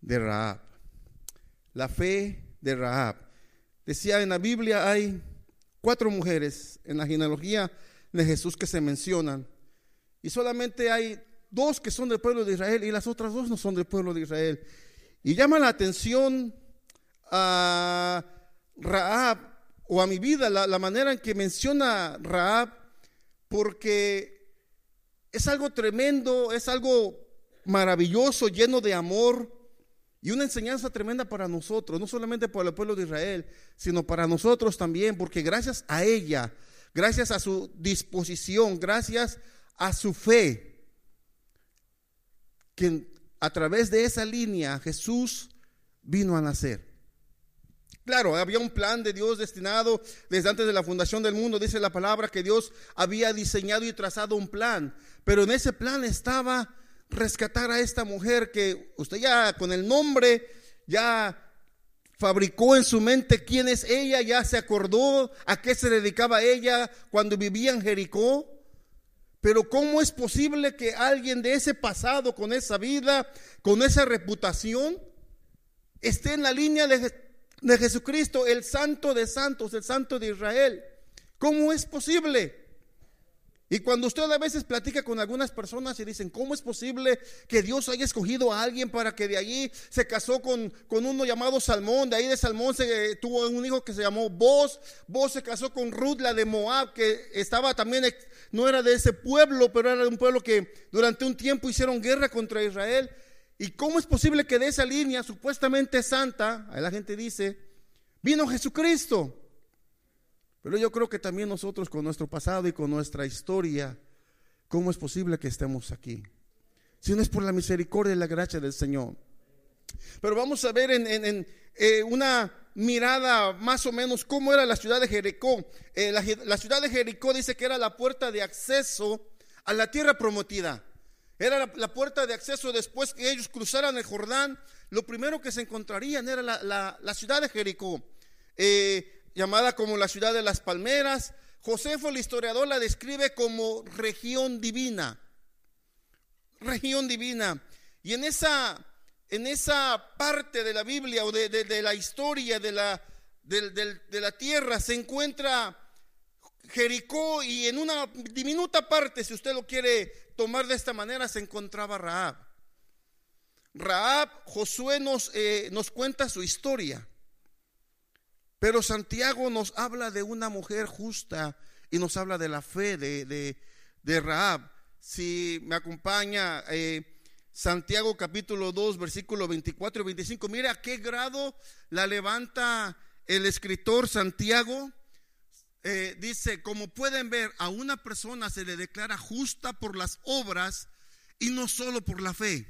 de Rahab. La fe de Rahab. Decía en la Biblia hay cuatro mujeres en la genealogía de Jesús que se mencionan. Y solamente hay dos que son del pueblo de Israel y las otras dos no son del pueblo de Israel. Y llama la atención a Raab o a mi vida la manera en que menciona Raab porque es algo tremendo, es algo maravilloso, lleno de amor y una enseñanza tremenda para nosotros, no solamente para el pueblo de Israel, sino para nosotros también, porque gracias a ella, gracias a su disposición, gracias a su fe, que a través de esa línea Jesús vino a nacer. Claro, había un plan de Dios destinado desde antes de la fundación del mundo. Dice la palabra que Dios había diseñado y trazado un plan. Pero en ese plan estaba rescatar a esta mujer que usted ya con el nombre ya fabricó en su mente quién es ella, ya se acordó a qué se dedicaba ella cuando vivía en Jericó. Pero ¿cómo es posible que alguien de ese pasado, con esa vida, con esa reputación, esté en la línea de de Jesucristo, el santo de santos, el santo de Israel. ¿Cómo es posible? Y cuando usted a veces platica con algunas personas y dicen, ¿cómo es posible que Dios haya escogido a alguien para que de allí se casó con, con uno llamado Salmón? De ahí de Salmón se tuvo un hijo que se llamó Boz. Boz se casó con Ruth, la de Moab, que estaba también, no era de ese pueblo, pero era de un pueblo que durante un tiempo hicieron guerra contra Israel. ¿Y cómo es posible que de esa línea supuestamente santa, ahí la gente dice, vino Jesucristo? Pero yo creo que también nosotros con nuestro pasado y con nuestra historia, ¿cómo es posible que estemos aquí? Si no es por la misericordia y la gracia del Señor. Pero vamos a ver en, eh, una mirada más o menos cómo era la ciudad de Jericó. Eh, la ciudad de Jericó dice que era la puerta de acceso a la tierra prometida. Era la, puerta de acceso después que ellos cruzaran el Jordán. Lo primero que se encontrarían era la, ciudad de Jericó, eh, llamada como la ciudad de las palmeras. Josefo, el historiador, la describe como región divina. Región divina. Y en esa, en esa parte de la Biblia o de, la historia de la, de la tierra se encuentra Jericó y en una diminuta parte, si usted lo quiere tomar de esta manera, se encontraba Raab. Raab, Josué nos, eh, nos cuenta su historia, pero Santiago nos habla de una mujer justa y nos habla de la fe de, de, Raab. Si me acompaña eh, Santiago capítulo 2, versículo 24 y 25, mira a qué grado la levanta el escritor Santiago eh, dice, como pueden ver, a una persona se le declara justa por las obras y no solo por la fe.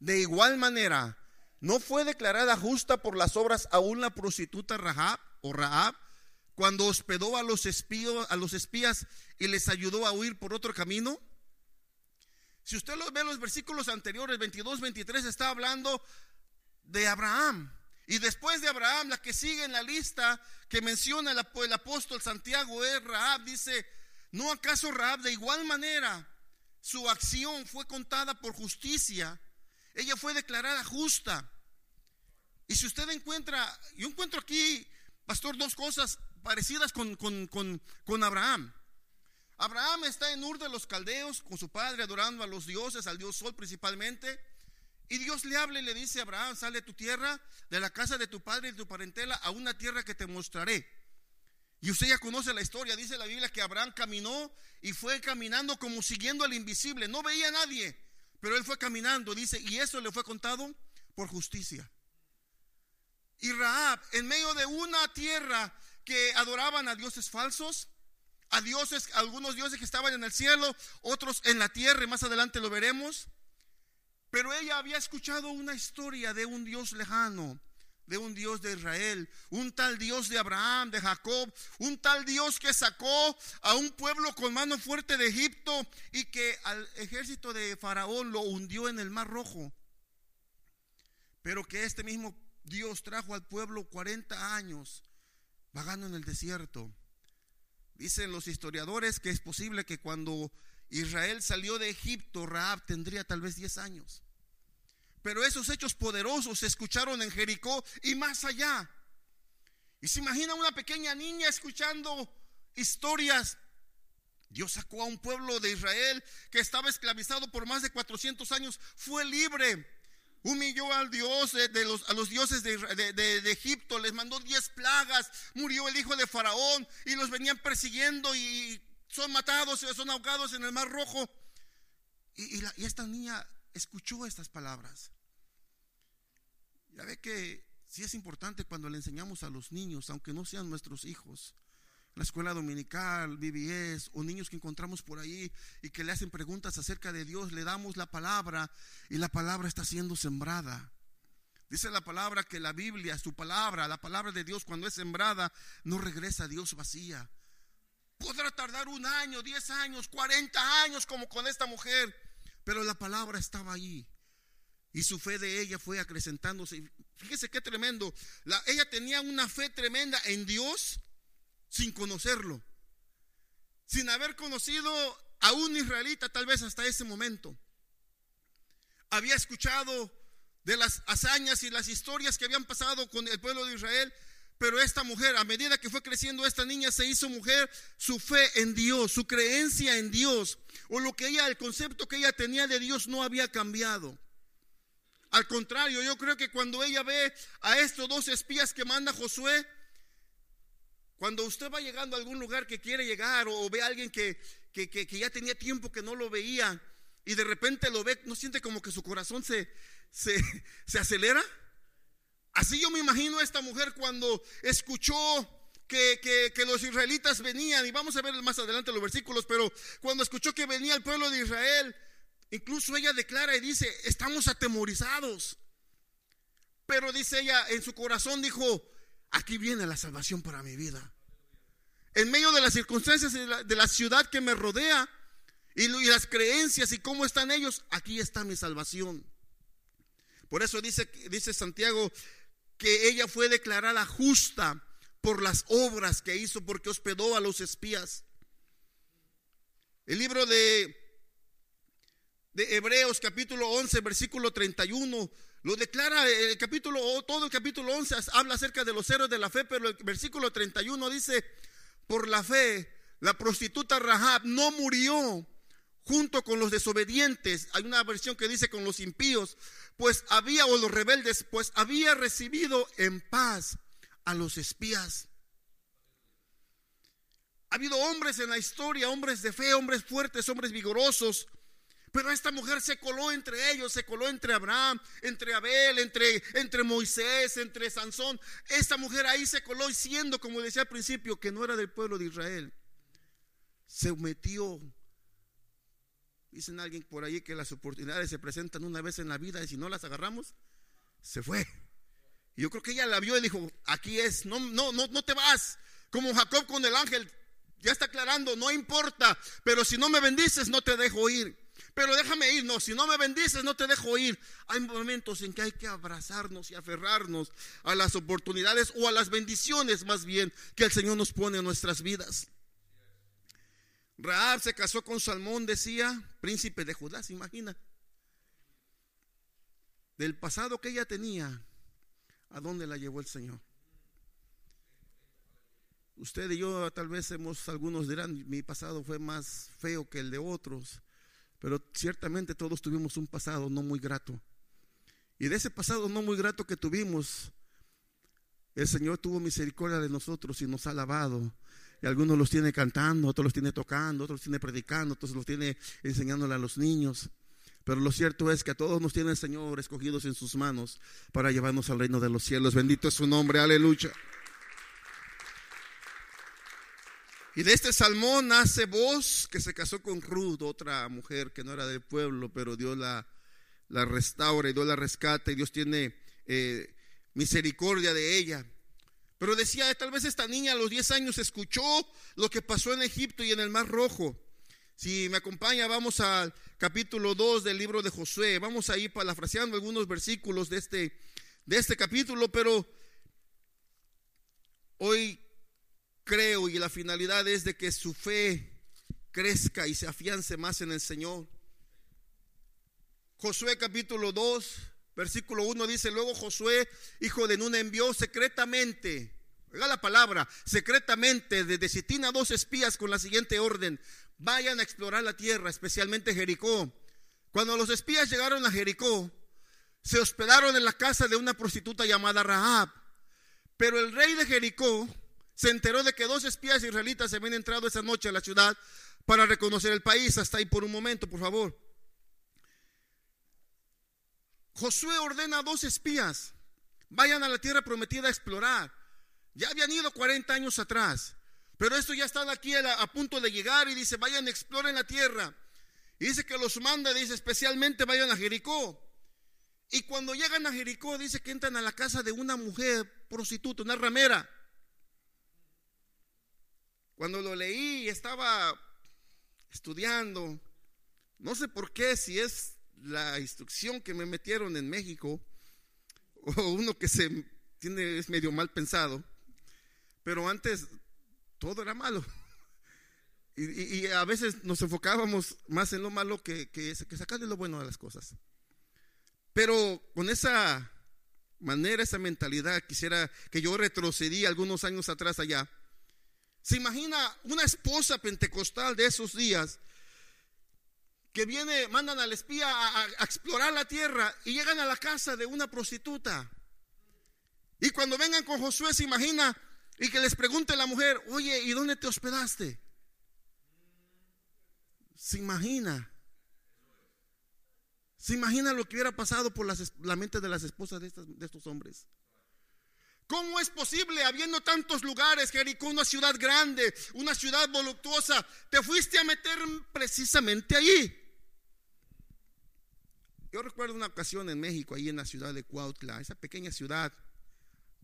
De igual manera, no fue declarada justa por las obras aún la prostituta Rahab o Rahab cuando hospedó a los, espíos, a los espías y les ayudó a huir por otro camino. Si usted lo ve los versículos anteriores, 22, 23, está hablando de Abraham. Y después de Abraham, la que sigue en la lista que menciona el, apóstol Santiago es Rahab. Dice, ¿no acaso Rahab de igual manera su acción fue contada por justicia? Ella fue declarada justa. Y si usted encuentra, yo encuentro aquí, pastor, dos cosas parecidas con, con, con Abraham. Abraham está en Ur de los Caldeos con su padre adorando a los dioses, al dios Sol principalmente. Y Dios le habla y le dice Abraham, sale de tu tierra, de la casa de tu padre y de tu parentela, a una tierra que te mostraré. Y usted ya conoce la historia, dice la Biblia que Abraham caminó y fue caminando como siguiendo al invisible. No veía a nadie, pero él fue caminando, dice, y eso le fue contado por justicia. Y Rahab, en medio de una tierra que adoraban a dioses falsos, a dioses, algunos dioses que estaban en el cielo, otros en la tierra, y más adelante lo veremos. Pero ella había escuchado una historia de un Dios lejano, de un Dios de Israel, un tal Dios de Abraham, de Jacob, un tal Dios que sacó a un pueblo con mano fuerte de Egipto y que al ejército de Faraón lo hundió en el Mar Rojo. Pero que este mismo Dios trajo al pueblo 40 años vagando en el desierto. Dicen los historiadores que es posible que cuando Israel salió de Egipto, Raab tendría tal vez 10 años. Pero esos hechos poderosos se escucharon en Jericó y más allá. Y se imagina una pequeña niña escuchando historias. Dios sacó a un pueblo de Israel que estaba esclavizado por más de 400 años, fue libre. Humilló al Dios de, los, a los dioses de, de, Egipto, les mandó 10 plagas, murió el hijo de Faraón y los venían persiguiendo y son matados son ahogados en el mar rojo. Y, y esta niña escuchó estas palabras. Ya ve que sí es importante cuando le enseñamos a los niños, aunque no sean nuestros hijos, la escuela dominical, BBS, o niños que encontramos por ahí y que le hacen preguntas acerca de Dios, le damos la palabra y la palabra está siendo sembrada. Dice la palabra que la Biblia, su palabra, la palabra de Dios cuando es sembrada, no regresa a Dios vacía. Podrá tardar un año, diez años, cuarenta años como con esta mujer, pero la palabra estaba ahí. Y su fe de ella fue acrecentándose. Fíjese qué tremendo. La, ella tenía una fe tremenda en Dios sin conocerlo. Sin haber conocido a un israelita tal vez hasta ese momento. Había escuchado de las hazañas y las historias que habían pasado con el pueblo de Israel. Pero esta mujer, a medida que fue creciendo esta niña, se hizo mujer, su fe en Dios, su creencia en Dios, o lo que ella, el concepto que ella tenía de Dios no había cambiado. Al contrario, yo creo que cuando ella ve a estos dos espías que manda Josué, cuando usted va llegando a algún lugar que quiere llegar o, ve a alguien que, que, ya tenía tiempo que no lo veía y de repente lo ve, ¿no siente como que su corazón se, se, se acelera? Así yo me imagino a esta mujer cuando escuchó que, que, que, los israelitas venían, y vamos a ver más adelante los versículos, pero cuando escuchó que venía el pueblo de Israel, Incluso ella declara y dice, estamos atemorizados. Pero dice ella, en su corazón dijo, aquí viene la salvación para mi vida. En medio de las circunstancias de la, ciudad que me rodea y, las creencias y cómo están ellos, aquí está mi salvación. Por eso dice, dice Santiago que ella fue declarada justa por las obras que hizo porque hospedó a los espías. El libro de de Hebreos capítulo 11, versículo 31. Lo declara el capítulo, todo el capítulo 11 habla acerca de los héroes de la fe, pero el versículo 31 dice, por la fe, la prostituta Rahab no murió junto con los desobedientes. Hay una versión que dice con los impíos, pues había, o los rebeldes, pues había recibido en paz a los espías. Ha habido hombres en la historia, hombres de fe, hombres fuertes, hombres vigorosos, pero esta mujer se coló entre ellos, se coló entre Abraham, entre Abel, entre, entre Moisés, entre Sansón. Esta mujer ahí se coló y siendo, como decía al principio, que no era del pueblo de Israel, se metió. Dicen alguien por ahí que las oportunidades se presentan una vez en la vida y si no las agarramos, se fue. Y yo creo que ella la vio y dijo, aquí es, no, no, no, no te vas. Como Jacob con el ángel, ya está aclarando, no importa, pero si no me bendices, no te dejo ir. Pero déjame ir, no, si no me bendices, no te dejo ir. Hay momentos en que hay que abrazarnos y aferrarnos a las oportunidades o a las bendiciones más bien que el Señor nos pone en nuestras vidas. Raab se casó con Salmón, decía, príncipe de Judá, se imagina. Del pasado que ella tenía, ¿a dónde la llevó el Señor? Usted y yo tal vez hemos, algunos dirán, mi pasado fue más feo que el de otros. Pero ciertamente todos tuvimos un pasado no muy grato. Y de ese pasado no muy grato que tuvimos, el Señor tuvo misericordia de nosotros y nos ha lavado. Y algunos los tiene cantando, otros los tiene tocando, otros los tiene predicando, otros los tiene enseñándole a los niños. Pero lo cierto es que a todos nos tiene el Señor escogidos en sus manos para llevarnos al reino de los cielos. Bendito es su nombre, aleluya. Y de este salmón nace voz que se casó con Ruth, otra mujer que no era del pueblo, pero Dios la, la restaura y Dios la rescata y Dios tiene eh, misericordia de ella. Pero decía, tal vez esta niña a los 10 años escuchó lo que pasó en Egipto y en el Mar Rojo. Si me acompaña, vamos al capítulo 2 del libro de Josué. Vamos a ir parafraseando algunos versículos de este, de este capítulo, pero hoy creo y la finalidad es de que su fe crezca y se afiance más en el Señor. Josué capítulo 2, Versículo 1 dice, luego Josué, hijo de Nun, envió secretamente, oiga la palabra, secretamente desde Sitina dos espías con la siguiente orden, vayan a explorar la tierra, especialmente Jericó. Cuando los espías llegaron a Jericó, se hospedaron en la casa de una prostituta llamada Rahab. Pero el rey de Jericó se enteró de que dos espías israelitas se habían entrado esa noche a la ciudad para reconocer el país. Hasta ahí por un momento, por favor. Josué ordena a dos espías, vayan a la tierra prometida a explorar. Ya habían ido 40 años atrás, pero esto ya están aquí a, punto de llegar y dice, vayan, exploren la tierra. Y dice que los manda, dice, especialmente vayan a Jericó. Y cuando llegan a Jericó, dice que entran a la casa de una mujer prostituta, una ramera. Cuando lo leí, estaba estudiando, no sé por qué, si es la instrucción que me metieron en México, o uno que se tiene, es medio mal pensado, pero antes todo era malo. Y, a veces nos enfocábamos más en lo malo que, que, que sacarle lo bueno a las cosas. Pero con esa manera, esa mentalidad, quisiera que yo retrocedí algunos años atrás allá. ¿Se imagina una esposa pentecostal de esos días que viene, mandan al espía a, explorar la tierra y llegan a la casa de una prostituta. Y cuando vengan con Josué, se imagina y que les pregunte la mujer, oye, ¿y dónde te hospedaste? Se imagina. Se imagina lo que hubiera pasado por la mente de las esposas de estos hombres. ¿Cómo es posible, habiendo tantos lugares, Jericó, una ciudad grande, una ciudad voluptuosa, te fuiste a meter precisamente allí? Yo recuerdo una ocasión en México, ahí en la ciudad de Cuautla, esa pequeña ciudad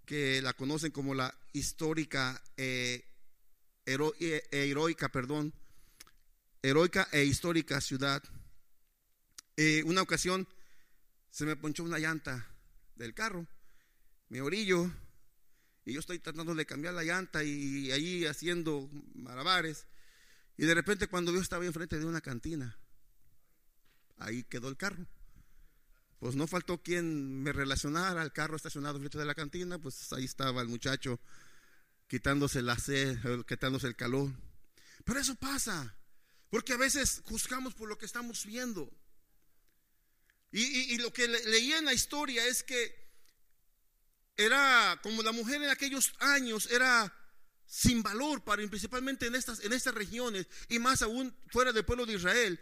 que la conocen como la histórica, eh, eh, heroica, perdón, heroica e histórica ciudad. Eh, una ocasión se me ponchó una llanta del carro, me orillo, y yo estoy tratando de cambiar la llanta y ahí haciendo malabares. Y de repente cuando yo estaba enfrente de una cantina, ahí quedó el carro pues no faltó quien me relacionara al carro estacionado frente de la cantina, pues ahí estaba el muchacho quitándose la sed, quitándose el calor. Pero eso pasa, porque a veces juzgamos por lo que estamos viendo. Y, lo que leí en la historia es que era como la mujer en aquellos años era sin valor para principalmente en estas en estas regiones y más aún fuera del pueblo de Israel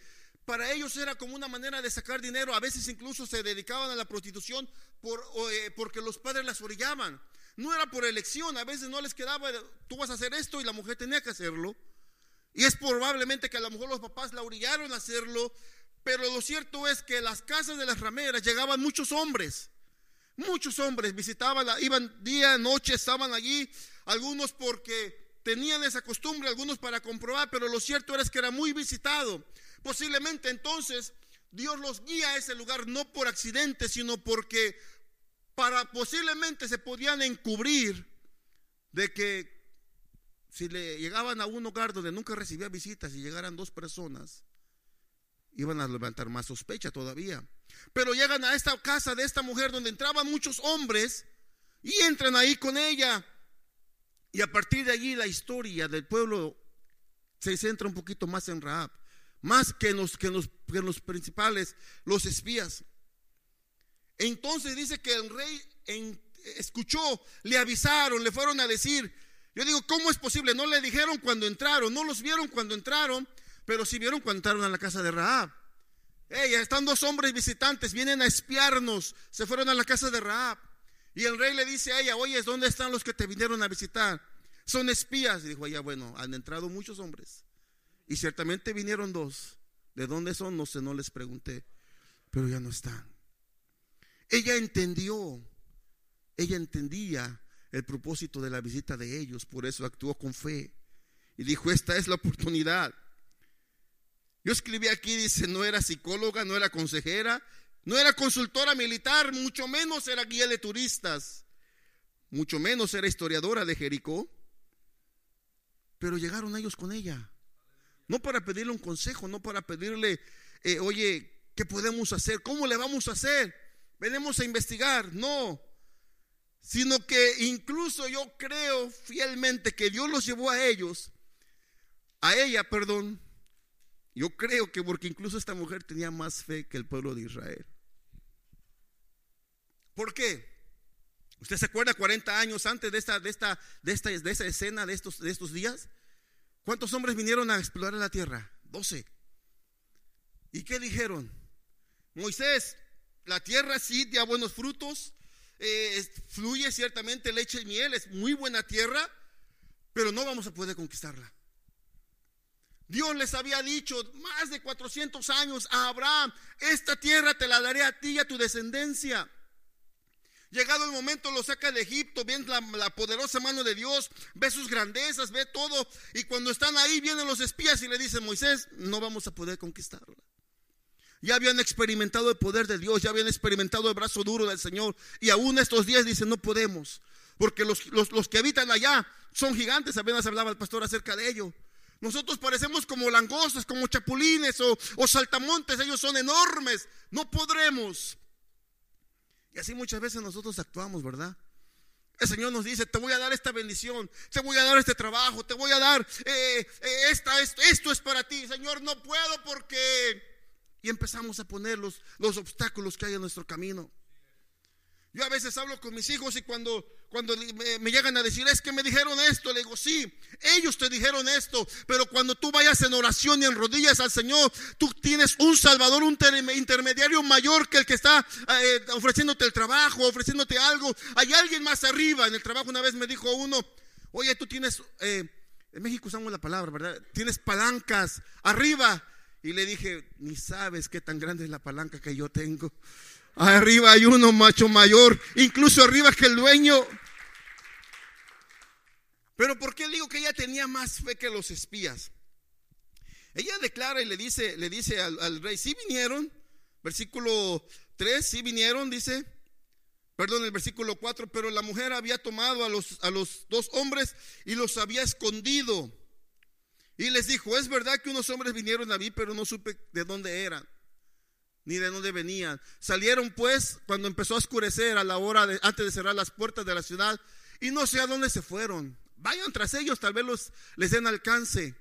para ellos era como una manera de sacar dinero. A veces incluso se dedicaban a la prostitución por, eh, porque los padres las orillaban. No era por elección, a veces no les quedaba, tú vas a hacer esto y la mujer tenía que hacerlo. Y es probablemente que a lo mejor los papás la orillaron a hacerlo, pero lo cierto es que las casas de las rameras llegaban muchos hombres. Muchos hombres visitaban, iban día, noche, estaban allí, algunos porque tenían esa costumbre, algunos para comprobar, pero lo cierto era que era muy visitado. Posiblemente entonces Dios los guía a ese lugar no por accidente, sino porque para posiblemente se podían encubrir de que si le llegaban a un hogar donde nunca recibía visitas y llegaran dos personas, iban a levantar más sospecha todavía. Pero llegan a esta casa de esta mujer donde entraban muchos hombres y entran ahí con ella. Y a partir de allí la historia del pueblo se centra un poquito más en Raab más que los, que los, que los principales, los espías. Entonces dice que el rey escuchó, le avisaron, le fueron a decir. Yo digo, ¿cómo es posible? No le dijeron cuando entraron, no los vieron cuando entraron, pero sí vieron cuando entraron a la casa de Raab. Hey, están dos hombres visitantes, vienen a espiarnos, se fueron a la casa de Raab. Y el rey le dice a ella, oye, ¿dónde están los que te vinieron a visitar? Son espías. Dijo ella, bueno, han entrado muchos hombres. Y ciertamente vinieron dos. ¿De dónde son? No sé, no les pregunté. Pero ya no están. Ella entendió. Ella entendía el propósito de la visita de ellos. Por eso actuó con fe. Y dijo, esta es la oportunidad. Yo escribí aquí, dice, no era psicóloga, no era consejera, no era consultora militar, mucho menos era guía de turistas, mucho menos era historiadora de Jericó. Pero llegaron ellos con ella. No para pedirle un consejo, no para pedirle, eh, oye, ¿qué podemos hacer? ¿Cómo le vamos a hacer? venimos a investigar, no, sino que incluso yo creo fielmente que Dios los llevó a ellos, a ella, perdón, yo creo que porque incluso esta mujer tenía más fe que el pueblo de Israel. ¿Por qué? ¿Usted se acuerda 40 años antes de esta, de esta, de esta, de escena de estos, de estos días? ¿Cuántos hombres vinieron a explorar la tierra? 12. ¿Y qué dijeron? Moisés, la tierra sí da buenos frutos, eh, fluye ciertamente leche y miel, es muy buena tierra, pero no vamos a poder conquistarla. Dios les había dicho más de 400 años a Abraham, esta tierra te la daré a ti y a tu descendencia. Llegado el momento lo saca de Egipto, ve la, poderosa mano de Dios, ve sus grandezas, ve todo. Y cuando están ahí vienen los espías y le dicen, Moisés, no vamos a poder conquistarla. Ya habían experimentado el poder de Dios, ya habían experimentado el brazo duro del Señor. Y aún estos días dicen, no podemos. Porque los, los, que habitan allá son gigantes, apenas hablaba el pastor acerca de ello. Nosotros parecemos como langostas, como chapulines o, saltamontes, ellos son enormes, no podremos. Y así muchas veces nosotros actuamos, ¿verdad? El Señor nos dice, te voy a dar esta bendición, te voy a dar este trabajo, te voy a dar eh, eh, esta, esto, esto es para ti. Señor, no puedo porque y empezamos a poner los, obstáculos que hay en nuestro camino. Yo a veces hablo con mis hijos y cuando, cuando me, llegan a decir, es que me dijeron esto, le digo, sí, ellos te dijeron esto, pero cuando tú vayas en oración y en rodillas al Señor, tú tienes un Salvador, un intermediario mayor que el que está eh, ofreciéndote el trabajo, ofreciéndote algo. Hay alguien más arriba. En el trabajo una vez me dijo uno, oye, tú tienes, eh, en México usamos la palabra, ¿verdad? Tienes palancas arriba. Y le dije, ni sabes qué tan grande es la palanca que yo tengo. Arriba hay uno macho mayor, incluso arriba que el dueño. Pero ¿por qué digo que ella tenía más fe que los espías? Ella declara y le dice, le dice al, rey, si vinieron, versículo 3, si vinieron, dice, perdón, el versículo 4, pero la mujer había tomado a los, a los dos hombres y los había escondido. Y les dijo, es verdad que unos hombres vinieron a mí, pero no supe de dónde eran, ni de dónde venían. Salieron pues cuando empezó a oscurecer a la hora de, antes de cerrar las puertas de la ciudad, y no sé a dónde se fueron. Vayan tras ellos, tal vez los, les den alcance.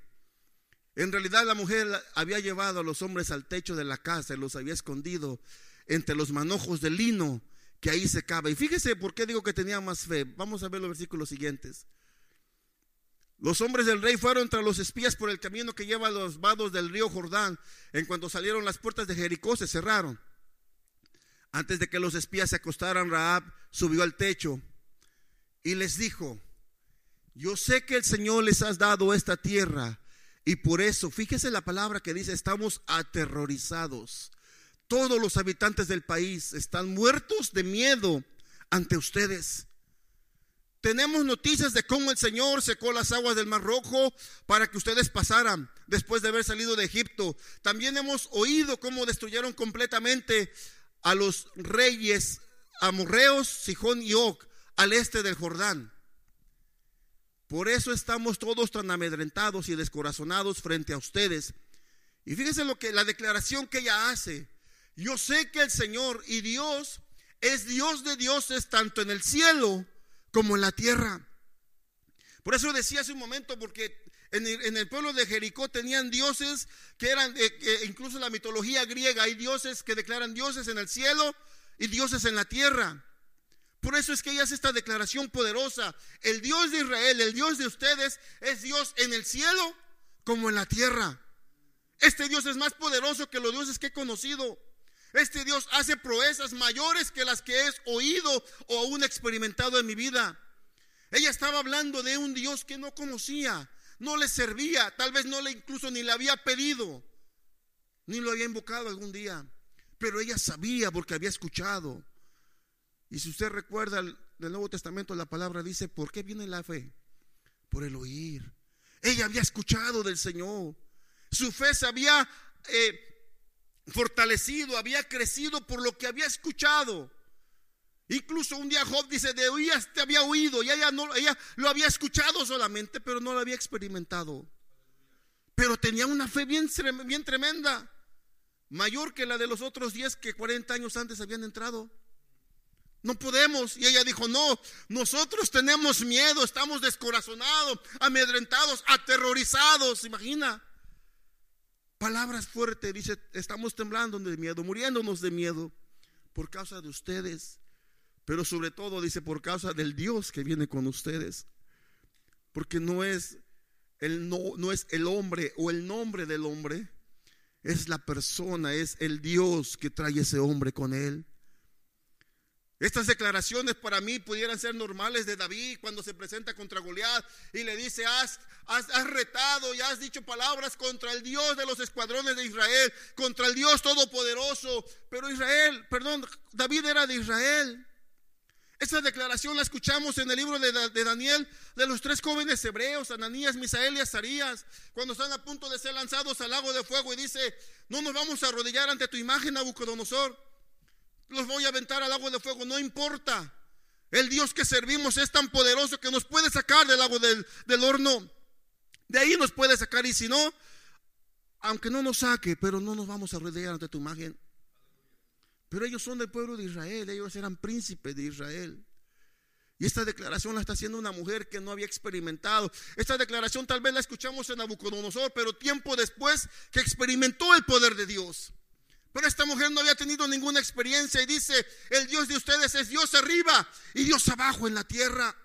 En realidad la mujer había llevado a los hombres al techo de la casa y los había escondido entre los manojos de lino que ahí se secaba. Y fíjese por qué digo que tenía más fe. Vamos a ver los versículos siguientes. Los hombres del rey fueron tras los espías por el camino que lleva a los vados del río Jordán. En cuanto salieron las puertas de Jericó, se cerraron. Antes de que los espías se acostaran, Raab subió al techo y les dijo, yo sé que el Señor les ha dado esta tierra y por eso, fíjese la palabra que dice, estamos aterrorizados. Todos los habitantes del país están muertos de miedo ante ustedes. Tenemos noticias de cómo el Señor secó las aguas del Mar Rojo para que ustedes pasaran después de haber salido de Egipto. También hemos oído cómo destruyeron completamente a los reyes amorreos, Sijón y Og, al este del Jordán. Por eso estamos todos tan amedrentados y descorazonados frente a ustedes. Y fíjense lo que la declaración que ella hace. Yo sé que el Señor y Dios es Dios de dioses tanto en el cielo como en la tierra. Por eso decía hace un momento, porque en el, pueblo de Jericó tenían dioses que eran, eh, incluso en la mitología griega, hay dioses que declaran dioses en el cielo y dioses en la tierra. Por eso es que ella hace esta declaración poderosa. El Dios de Israel, el Dios de ustedes, es Dios en el cielo como en la tierra. Este Dios es más poderoso que los dioses que he conocido. Este Dios hace proezas mayores que las que he oído o aún experimentado en mi vida. Ella estaba hablando de un Dios que no conocía, no le servía, tal vez no le incluso ni le había pedido, ni lo había invocado algún día, pero ella sabía porque había escuchado. Y si usted recuerda del Nuevo Testamento, la palabra dice, ¿por qué viene la fe? Por el oír. Ella había escuchado del Señor. Su fe se había eh, fortalecido, había crecido por lo que había escuchado. Incluso un día Job dice, de oías te había oído y ella, no, ella lo había escuchado solamente, pero no lo había experimentado. Pero tenía una fe bien, bien tremenda, mayor que la de los otros 10 que 40 años antes habían entrado. No podemos. Y ella dijo, no, nosotros tenemos miedo, estamos descorazonados, amedrentados, aterrorizados. Imagina. Palabras fuertes, dice, estamos temblando de miedo, muriéndonos de miedo por causa de ustedes. Pero sobre todo dice, por causa del Dios que viene con ustedes. Porque no es el, no, no es el hombre o el nombre del hombre, es la persona, es el Dios que trae ese hombre con él. Estas declaraciones para mí pudieran ser normales de David cuando se presenta contra Goliat y le dice, has, has, retado y has dicho palabras contra el Dios de los escuadrones de Israel, contra el Dios todopoderoso. Pero Israel, perdón, David era de Israel. Esa declaración la escuchamos en el libro de, de, Daniel de los tres jóvenes hebreos, Ananías, Misael y Azarías, cuando están a punto de ser lanzados al lago de fuego y dice, no nos vamos a arrodillar ante tu imagen, Nabucodonosor los voy a aventar al agua de fuego, no importa. El Dios que servimos es tan poderoso que nos puede sacar del agua del, horno. De ahí nos puede sacar y si no, aunque no nos saque, pero no nos vamos a rodear ante tu imagen. Pero ellos son del pueblo de Israel, ellos eran príncipes de Israel. Y esta declaración la está haciendo una mujer que no había experimentado. Esta declaración tal vez la escuchamos en Nabucodonosor, pero tiempo después que experimentó el poder de Dios. Pero esta mujer no había tenido ninguna experiencia y dice, el Dios de ustedes es Dios arriba y Dios abajo en la tierra.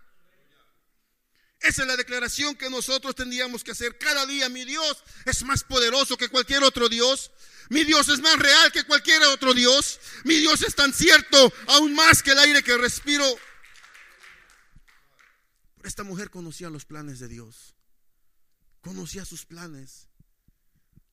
Esa es la declaración que nosotros tendríamos que hacer cada día. Mi Dios es más poderoso que cualquier otro Dios. Mi Dios es más real que cualquier otro Dios. Mi Dios es tan cierto, aún más que el aire que respiro. Pero esta mujer conocía los planes de Dios. Conocía sus planes.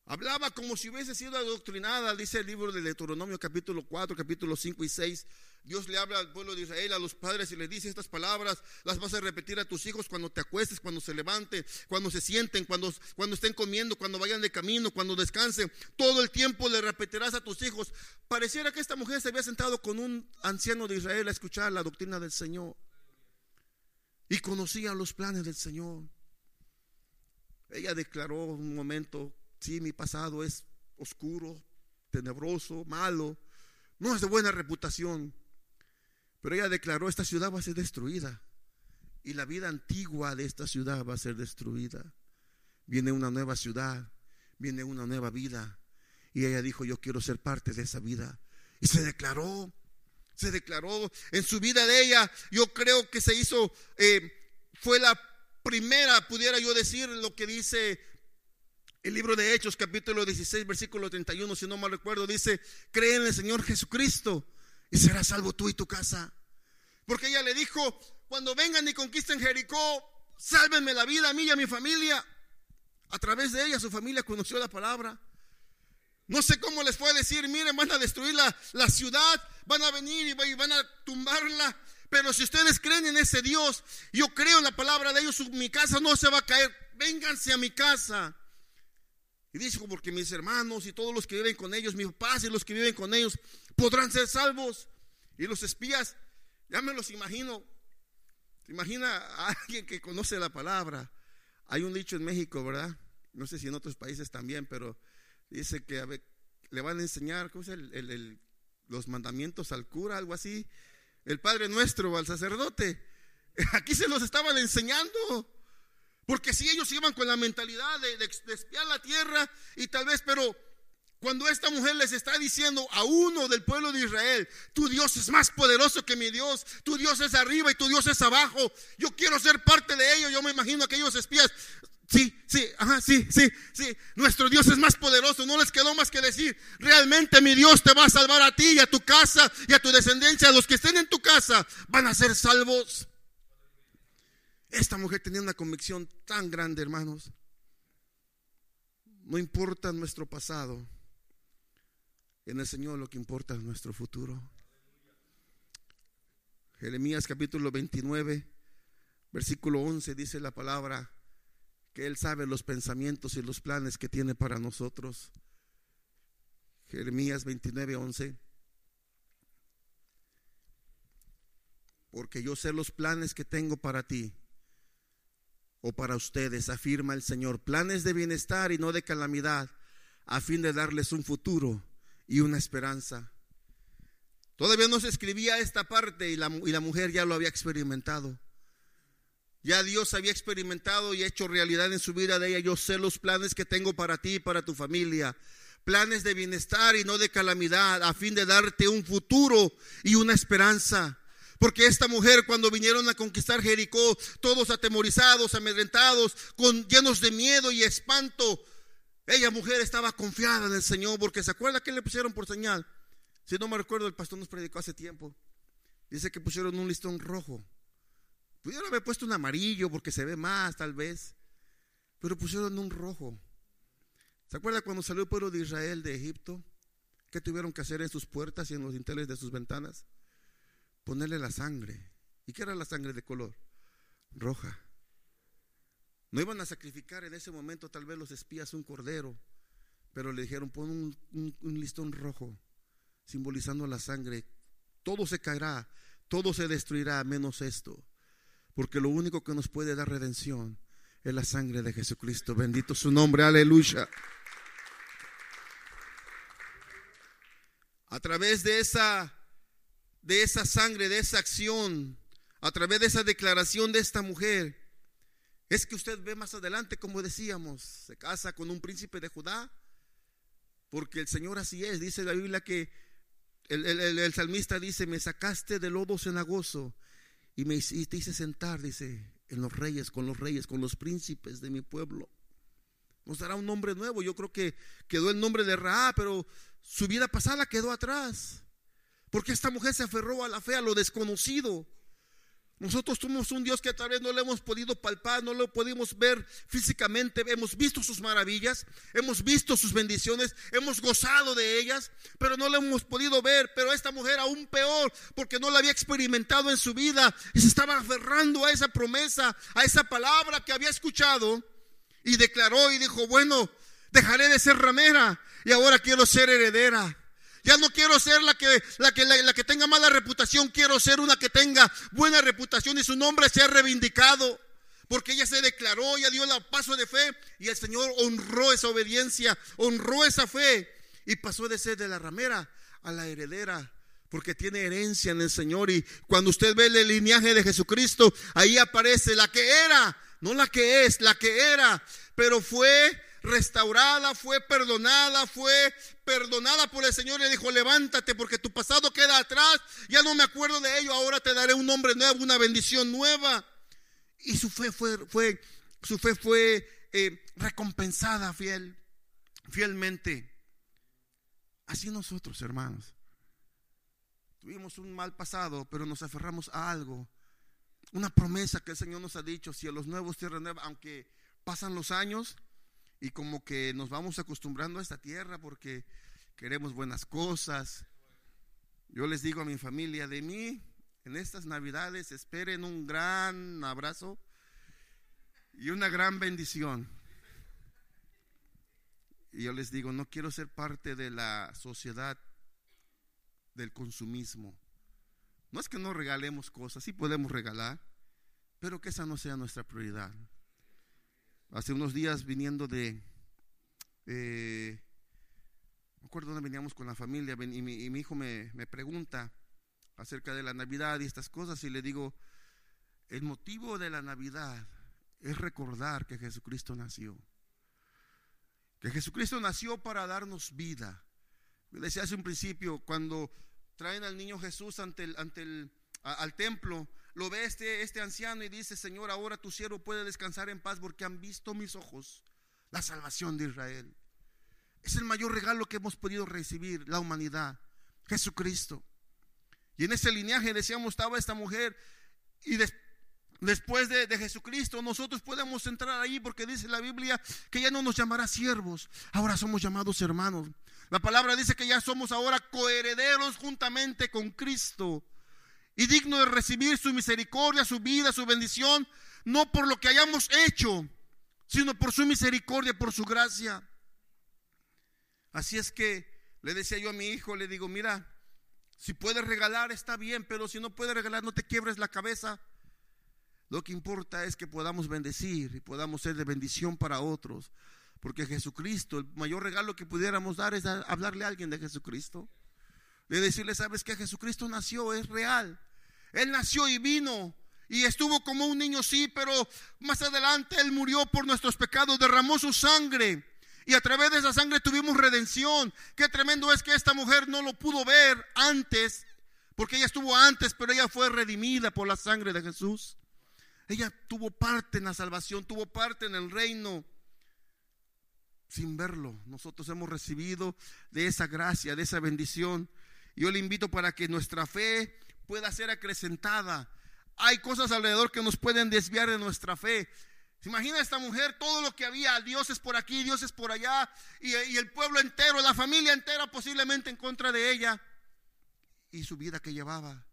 Hablaba como si hubiese sido adoctrinada, dice el libro de Deuteronomio capítulo 4, capítulo 5 y 6. Dios le habla al pueblo de Israel, a los padres, y le dice estas palabras, las vas a repetir a tus hijos cuando te acuestes, cuando se levanten, cuando se sienten, cuando, cuando estén comiendo, cuando vayan de camino, cuando descansen. Todo el tiempo le repetirás a tus hijos. Pareciera que esta mujer se había sentado con un anciano de Israel a escuchar la doctrina del Señor. Y conocía los planes del Señor. Ella declaró un momento Sí, mi pasado es oscuro, tenebroso, malo, no es de buena reputación. Pero ella declaró, esta ciudad va a ser destruida. Y la vida antigua de esta ciudad va a ser destruida. Viene una nueva ciudad, viene una nueva vida. Y ella dijo, yo quiero ser parte de esa vida. Y se declaró, se declaró en su vida de ella. Yo creo que se hizo, eh, fue la primera, pudiera yo decir, lo que dice el libro de Hechos, capítulo 16, versículo 31, si no mal recuerdo, dice, cree en el Señor Jesucristo y serás salvo tú y tu casa. Porque ella le dijo, cuando vengan y conquisten Jericó, sálvenme la vida a mí y a mi familia. A través de ella su familia conoció la palabra. No sé cómo les fue decir, miren, van a destruir la, la ciudad, van a venir y van a tumbarla. Pero si ustedes creen en ese Dios, yo creo en la palabra de ellos, mi casa no se va a caer. Vénganse a mi casa. Y dijo, porque mis hermanos y todos los que viven con ellos, mis papás y los que viven con ellos, podrán ser salvos. Y los espías, ya me los imagino. ¿Se imagina a alguien que conoce la palabra? Hay un dicho en México, ¿verdad? No sé si en otros países también, pero dice que a ver, le van a enseñar, ¿cómo es el, los mandamientos al cura, algo así? El Padre Nuestro al sacerdote. Aquí se los estaban enseñando. Porque si ellos iban con la mentalidad de, espiar la tierra y tal vez, pero cuando esta mujer les está diciendo a uno del pueblo de Israel, tu Dios es más poderoso que mi Dios, tu Dios es arriba y tu Dios es abajo, yo quiero ser parte de ellos, yo me imagino aquellos espías, sí, sí, ajá, sí, sí, sí, nuestro Dios es más poderoso, no les quedó más que decir, realmente mi Dios te va a salvar a ti y a tu casa y a tu descendencia, los que estén en tu casa van a ser salvos. Esta mujer tenía una convicción tan grande, hermanos. No importa nuestro pasado. En el Señor lo que importa es nuestro futuro. Jeremías capítulo 29, versículo 11 dice la palabra que Él sabe los pensamientos y los planes que tiene para nosotros. Jeremías 29, 11. Porque yo sé los planes que tengo para ti o para ustedes, afirma el Señor, planes de bienestar y no de calamidad, a fin de darles un futuro y una esperanza. Todavía no se escribía esta parte y la, y la mujer ya lo había experimentado. Ya Dios había experimentado y hecho realidad en su vida de ella. Yo sé los planes que tengo para ti y para tu familia. Planes de bienestar y no de calamidad, a fin de darte un futuro y una esperanza. Porque esta mujer cuando vinieron a conquistar Jericó, todos atemorizados, amedrentados, con, llenos de miedo y espanto, ella mujer estaba confiada en el Señor, porque se acuerda que le pusieron por señal. Si no me recuerdo, el pastor nos predicó hace tiempo. Dice que pusieron un listón rojo. Pudieron haber puesto un amarillo porque se ve más, tal vez. Pero pusieron un rojo. ¿Se acuerda cuando salió el pueblo de Israel de Egipto? ¿Qué tuvieron que hacer en sus puertas y en los dinteles de sus ventanas? Ponerle la sangre. ¿Y qué era la sangre de color? Roja. No iban a sacrificar en ese momento tal vez los espías un cordero, pero le dijeron pon un, un listón rojo, simbolizando la sangre. Todo se caerá, todo se destruirá, menos esto. Porque lo único que nos puede dar redención es la sangre de Jesucristo. Bendito su nombre, aleluya. A través de esa de esa sangre, de esa acción, a través de esa declaración de esta mujer, es que usted ve más adelante, como decíamos, se casa con un príncipe de Judá, porque el Señor así es, dice la Biblia que el, salmista dice, me sacaste del lodo cenagoso y me hiciste hice sentar, dice, en los reyes, con los reyes, con los príncipes de mi pueblo. Nos dará un nombre nuevo. Yo creo que quedó el nombre de Ra, pero su vida pasada quedó atrás. Porque esta mujer se aferró a la fe, a lo desconocido. Nosotros somos un Dios que tal vez no le hemos podido palpar, no lo pudimos ver físicamente. Hemos visto sus maravillas, hemos visto sus bendiciones, hemos gozado de ellas, pero no lo hemos podido ver. Pero esta mujer aún peor, porque no la había experimentado en su vida y se estaba aferrando a esa promesa, a esa palabra que había escuchado y declaró y dijo, bueno, dejaré de ser ramera y ahora quiero ser heredera. Ya no quiero ser la que, la que, la, que tenga mala reputación, quiero ser una que tenga buena reputación y su nombre sea reivindicado. Porque ella se declaró, ella dio el paso de fe y el Señor honró esa obediencia, honró esa fe y pasó de ser de la ramera a la heredera porque tiene herencia en el Señor. Y cuando usted ve el lineaje de Jesucristo, ahí aparece la que era, no la que es, la que era, pero fue restaurada, fue perdonada, fue perdonada por el Señor. Le dijo, levántate porque tu pasado queda atrás. Ya no me acuerdo de ello. Ahora te daré un nombre nuevo, una bendición nueva. Y su fe fue, fue, su fe fue eh, recompensada fiel, fielmente. Así nosotros, hermanos. Tuvimos un mal pasado, pero nos aferramos a algo. Una promesa que el Señor nos ha dicho, si a los nuevos tierra nueva, aunque pasan los años, y como que nos vamos acostumbrando a esta tierra porque queremos buenas cosas. Yo les digo a mi familia, de mí, en estas navidades esperen un gran abrazo y una gran bendición. Y yo les digo, no quiero ser parte de la sociedad del consumismo. No es que no regalemos cosas, sí podemos regalar, pero que esa no sea nuestra prioridad. Hace unos días viniendo de, eh, me acuerdo donde veníamos con la familia y mi, hijo me, me, pregunta acerca de la Navidad y estas cosas y le digo, el motivo de la Navidad es recordar que Jesucristo nació. Que Jesucristo nació para darnos vida. Le decía hace un principio, cuando traen al niño Jesús ante el, ante el, al templo, lo ve este, este anciano y dice, Señor, ahora tu siervo puede descansar en paz porque han visto mis ojos la salvación de Israel. Es el mayor regalo que hemos podido recibir la humanidad, Jesucristo. Y en ese lineaje, decíamos, estaba esta mujer y después de, de, Jesucristo nosotros podemos entrar ahí porque dice la Biblia que ya no nos llamará siervos, ahora somos llamados hermanos. La palabra dice que ya somos ahora coherederos juntamente con Cristo y digno de recibir su misericordia, su vida, su bendición, no por lo que hayamos hecho, sino por su misericordia, por su gracia. Así es que le decía yo a mi hijo, le digo, mira, si puedes regalar está bien, pero si no puedes regalar no te quiebres la cabeza. Lo que importa es que podamos bendecir y podamos ser de bendición para otros. Porque Jesucristo, el mayor regalo que pudiéramos dar es hablarle a alguien de Jesucristo. de decirle, sabes que Jesucristo nació, es real. Él nació y vino y estuvo como un niño, sí, pero más adelante Él murió por nuestros pecados, derramó su sangre. Y a través de esa sangre tuvimos redención. Qué tremendo es que esta mujer no lo pudo ver antes, porque ella estuvo antes, pero ella fue redimida por la sangre de Jesús. Ella tuvo parte en la salvación, tuvo parte en el reino sin verlo. Nosotros hemos recibido de esa gracia, de esa bendición. Yo le invito para que nuestra fe pueda ser acrecentada hay cosas alrededor que nos pueden desviar de nuestra fe. ¿Se imagina esta mujer? Todo lo que había, Dios es por aquí, Dios es por allá, y, y, el pueblo entero, la familia entera posiblemente en contra de ella, y su vida que llevaba.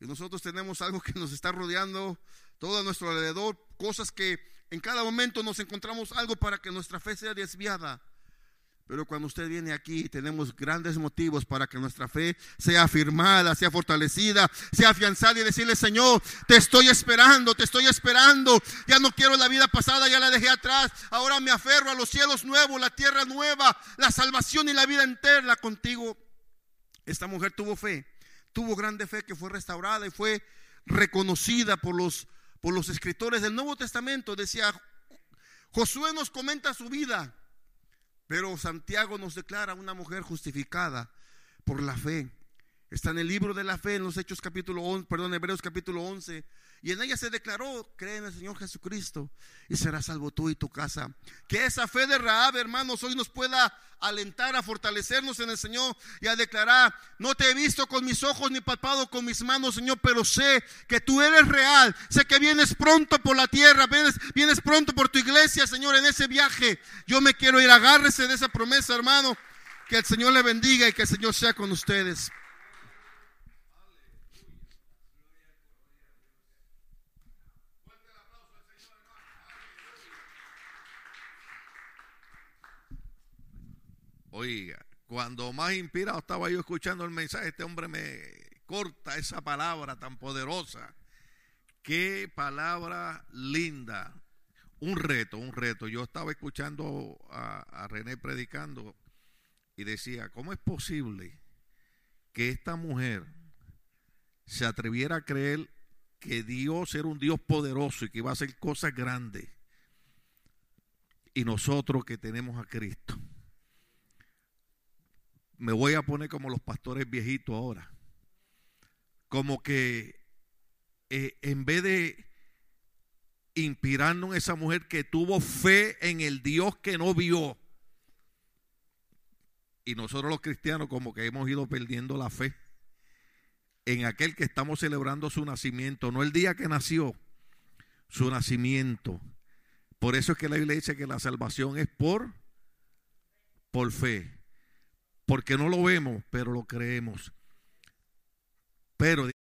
Y nosotros tenemos algo que nos está rodeando todo a nuestro alrededor, cosas que en cada momento nos encontramos algo para que nuestra fe sea desviada. Pero cuando usted viene aquí, tenemos grandes motivos para que nuestra fe sea afirmada, sea fortalecida, sea afianzada y decirle, Señor, te estoy esperando, te estoy esperando. Ya no quiero la vida pasada, ya la dejé atrás. Ahora me aferro a los cielos nuevos, la tierra nueva, la salvación y la vida entera contigo. Esta mujer tuvo fe, tuvo grande fe que fue restaurada y fue reconocida por los, por los escritores del Nuevo Testamento. Decía, Josué nos comenta su vida. Pero Santiago nos declara una mujer justificada por la fe. Está en el libro de la fe, en los Hechos capítulo 11, perdón, Hebreos capítulo 11. Y en ella se declaró, cree en el Señor Jesucristo y serás salvo tú y tu casa. Que esa fe de Raab, hermanos, hoy nos pueda alentar a fortalecernos en el Señor y a declarar, no te he visto con mis ojos ni palpado con mis manos, Señor, pero sé que tú eres real, sé que vienes pronto por la tierra, vienes, vienes pronto por tu iglesia, Señor, en ese viaje. Yo me quiero ir, agárrese de esa promesa, hermano, que el Señor le bendiga y que el Señor sea con ustedes. Oiga, cuando más inspirado estaba yo escuchando el mensaje, este hombre me corta esa palabra tan poderosa. Qué palabra linda. Un reto, un reto. Yo estaba escuchando a, a René predicando y decía, ¿cómo es posible que esta mujer se atreviera a creer que Dios era un Dios poderoso y que iba a hacer cosas grandes? Y nosotros que tenemos a Cristo me voy a poner como los pastores viejitos ahora. Como que eh, en vez de inspirarnos en esa mujer que tuvo fe en el Dios que no vio, y nosotros los cristianos como que hemos ido perdiendo la fe en aquel que estamos celebrando su nacimiento, no el día que nació, su nacimiento. Por eso es que la Biblia dice que la salvación es por, por fe porque no lo vemos, pero lo creemos. Pero